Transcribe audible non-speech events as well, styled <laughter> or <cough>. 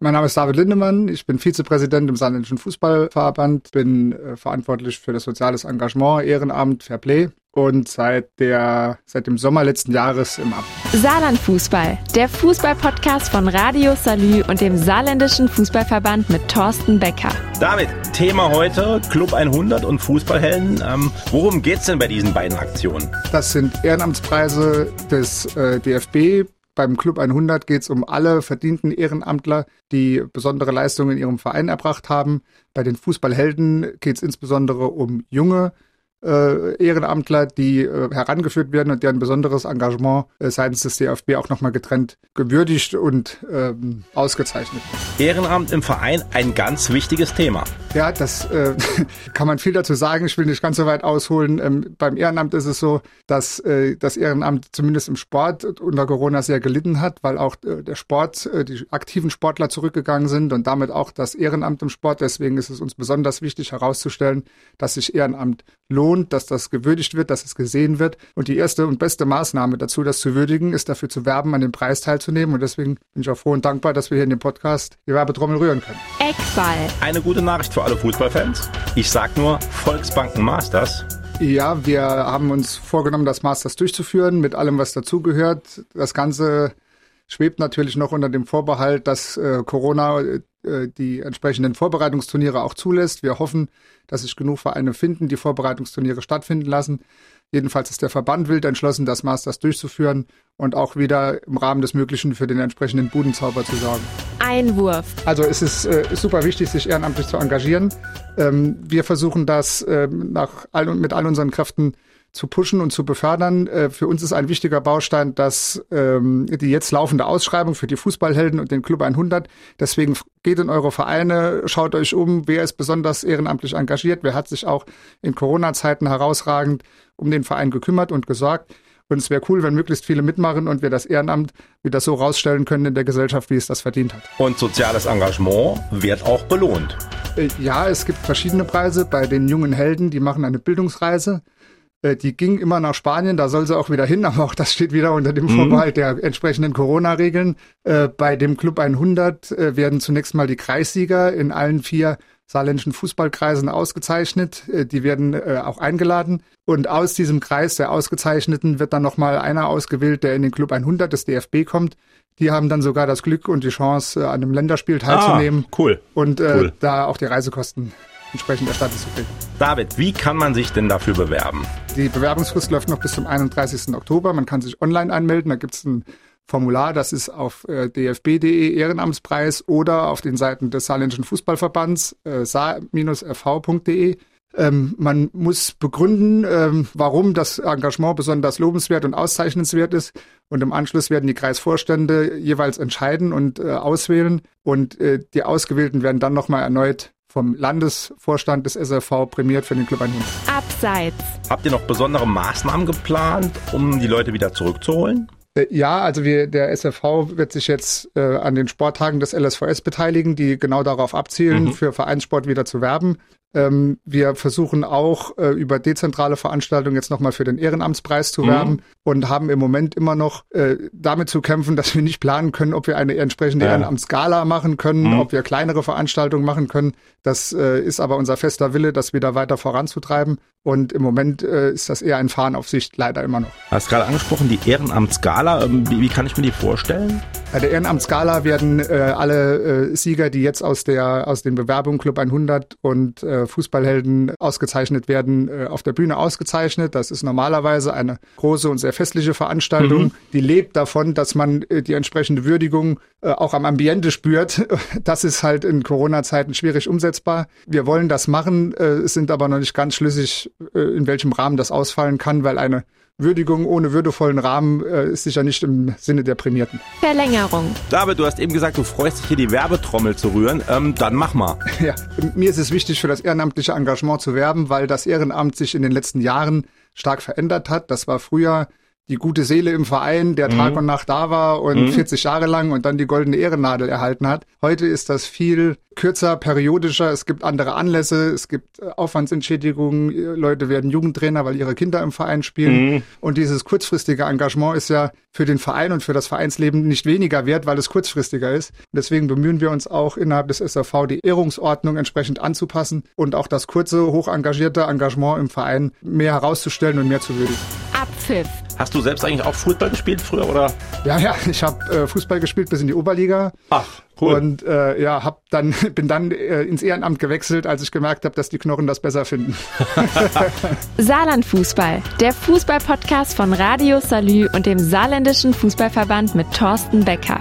Mein Name ist David Lindemann, ich bin Vizepräsident im Saarländischen Fußballverband, bin äh, verantwortlich für das soziales Engagement, Ehrenamt, Fairplay und seit, der, seit dem Sommer letzten Jahres im Amt. Saarland Fußball, der Fußballpodcast von Radio Salü und dem Saarländischen Fußballverband mit Thorsten Becker. David, Thema heute Club 100 und Fußballhelden. Ähm, worum geht's denn bei diesen beiden Aktionen? Das sind Ehrenamtspreise des äh, DFB beim Club 100 geht es um alle verdienten Ehrenamtler, die besondere Leistungen in ihrem Verein erbracht haben. Bei den Fußballhelden geht es insbesondere um junge äh, Ehrenamtler, die äh, herangeführt werden und deren besonderes Engagement äh, seitens des DFB auch nochmal getrennt gewürdigt und ähm, ausgezeichnet Ehrenamt im Verein ein ganz wichtiges Thema. Ja, das äh, <laughs> kann man viel dazu sagen. Ich will nicht ganz so weit ausholen. Ähm, beim Ehrenamt ist es so, dass äh, das Ehrenamt zumindest im Sport unter Corona sehr gelitten hat, weil auch äh, der Sport, äh, die aktiven Sportler zurückgegangen sind und damit auch das Ehrenamt im Sport. Deswegen ist es uns besonders wichtig herauszustellen, dass sich Ehrenamt lohnt, dass das gewürdigt wird, dass es gesehen wird. Und die erste und beste Maßnahme dazu, das zu würdigen, ist dafür zu werben, an dem Preis teilzunehmen. Und deswegen bin ich auch froh und dankbar, dass wir hier in dem Podcast die Werbetrommel rühren können. Eckball. Eine gute Nachricht für alle Fußballfans. Ich sag nur Volksbanken Masters. Ja, wir haben uns vorgenommen, das Masters durchzuführen, mit allem, was dazugehört. Das Ganze schwebt natürlich noch unter dem Vorbehalt, dass äh, Corona äh, die entsprechenden Vorbereitungsturniere auch zulässt. Wir hoffen, dass sich genug Vereine finden, die Vorbereitungsturniere stattfinden lassen. Jedenfalls ist der Verband wild entschlossen, das Masters durchzuführen und auch wieder im Rahmen des Möglichen für den entsprechenden Budenzauber zu sorgen. Einwurf. Also es ist, äh, super wichtig, sich ehrenamtlich zu engagieren. Ähm, wir versuchen das äh, nach all, mit all unseren Kräften zu pushen und zu befördern. Äh, für uns ist ein wichtiger Baustein, dass ähm, die jetzt laufende Ausschreibung für die Fußballhelden und den Club 100. Deswegen geht in eure Vereine, schaut euch um, wer ist besonders ehrenamtlich engagiert, wer hat sich auch in Corona-Zeiten herausragend um den Verein gekümmert und gesorgt. Und es wäre cool, wenn möglichst viele mitmachen und wir das Ehrenamt wieder so rausstellen können in der Gesellschaft, wie es das verdient hat. Und soziales Engagement wird auch belohnt. Äh, ja, es gibt verschiedene Preise bei den jungen Helden, die machen eine Bildungsreise. Äh, die ging immer nach Spanien, da soll sie auch wieder hin, <laughs> aber auch das steht wieder unter dem mhm. Vorbehalt der entsprechenden Corona-Regeln. Äh, bei dem Club 100 äh, werden zunächst mal die Kreissieger in allen vier saarländischen Fußballkreisen ausgezeichnet. Die werden auch eingeladen. Und aus diesem Kreis der Ausgezeichneten wird dann nochmal einer ausgewählt, der in den Club 100 des DFB kommt. Die haben dann sogar das Glück und die Chance, an einem Länderspiel teilzunehmen. Ah, cool. Und äh, cool. da auch die Reisekosten entsprechend erstattet zu kriegen. David, wie kann man sich denn dafür bewerben? Die Bewerbungsfrist läuft noch bis zum 31. Oktober. Man kann sich online anmelden. Da gibt es ein Formular, das ist auf äh, dfb.de Ehrenamtspreis oder auf den Seiten des Saarländischen Fußballverbands äh, saar-fv.de. Ähm, man muss begründen, ähm, warum das Engagement besonders lobenswert und auszeichnenswert ist. Und im Anschluss werden die Kreisvorstände jeweils entscheiden und äh, auswählen. Und äh, die Ausgewählten werden dann nochmal erneut vom Landesvorstand des SRV prämiert für den Club 100. Abseits. Habt ihr noch besondere Maßnahmen geplant, um die Leute wieder zurückzuholen? Äh, ja, also wir, der SRV wird sich jetzt äh, an den Sporttagen des LSVS beteiligen, die genau darauf abzielen, mhm. für Vereinssport wieder zu werben. Ähm, wir versuchen auch äh, über dezentrale Veranstaltungen jetzt nochmal für den Ehrenamtspreis zu mhm. werben und haben im Moment immer noch äh, damit zu kämpfen, dass wir nicht planen können, ob wir eine entsprechende ja. Ehrenamtsgala machen können, mhm. ob wir kleinere Veranstaltungen machen können. Das äh, ist aber unser fester Wille, das wieder weiter voranzutreiben. Und im Moment äh, ist das eher ein Fahren auf Sicht, leider immer noch. Du hast gerade angesprochen, die Ehrenamtsgala. Ähm, wie, wie, kann ich mir die vorstellen? Bei der Ehrenamtsgala werden äh, alle äh, Sieger, die jetzt aus, der, aus den Bewerbungen Club 100 und äh, Fußballhelden ausgezeichnet werden, äh, auf der Bühne ausgezeichnet. Das ist normalerweise eine große und sehr festliche Veranstaltung, mhm. die lebt davon, dass man äh, die entsprechende Würdigung äh, auch am Ambiente spürt. <laughs> Das ist halt in Corona-Zeiten schwierig umsetzbar. Wir wollen das machen, äh, sind aber noch nicht ganz schlüssig, äh, in welchem Rahmen das ausfallen kann, weil eine Würdigung ohne würdevollen Rahmen äh, ist sicher nicht im Sinne der Prämierten. Verlängerung. David, du hast eben gesagt, du freust dich hier die Werbetrommel zu rühren. Ähm, dann mach mal. <laughs> Ja, mir ist es wichtig, für das ehrenamtliche Engagement zu werben, weil das Ehrenamt sich in den letzten Jahren stark verändert hat. Das war früher die gute Seele im Verein, der Tag und Nacht da war und Mhm. 40 Jahre lang und dann die goldene Ehrennadel erhalten hat. Heute ist das viel kürzer, periodischer. Es gibt andere Anlässe, es gibt äh, Aufwandsentschädigungen. Leute werden Jugendtrainer, weil ihre Kinder im Verein spielen. Mhm. Und dieses kurzfristige Engagement ist ja für den Verein und für das Vereinsleben nicht weniger wert, weil es kurzfristiger ist. Deswegen bemühen wir uns auch innerhalb des SAV die Ehrungsordnung entsprechend anzupassen und auch das kurze, hoch engagierte Engagement im Verein mehr herauszustellen und mehr zu würdigen. Abpfiff. Hast du selbst eigentlich auch Fußball gespielt früher oder? Ja, ja, ich habe äh, Fußball gespielt bis in die Oberliga. Ach, cool. Und äh, ja, hab dann <laughs> bin dann äh, ins Ehrenamt gewechselt, als ich gemerkt habe, dass die Knochen das besser finden. <laughs> Saarlandfußball, der Fußball-Podcast von Radio Salü und dem Saarländischen Fußballverband mit Thorsten Becker.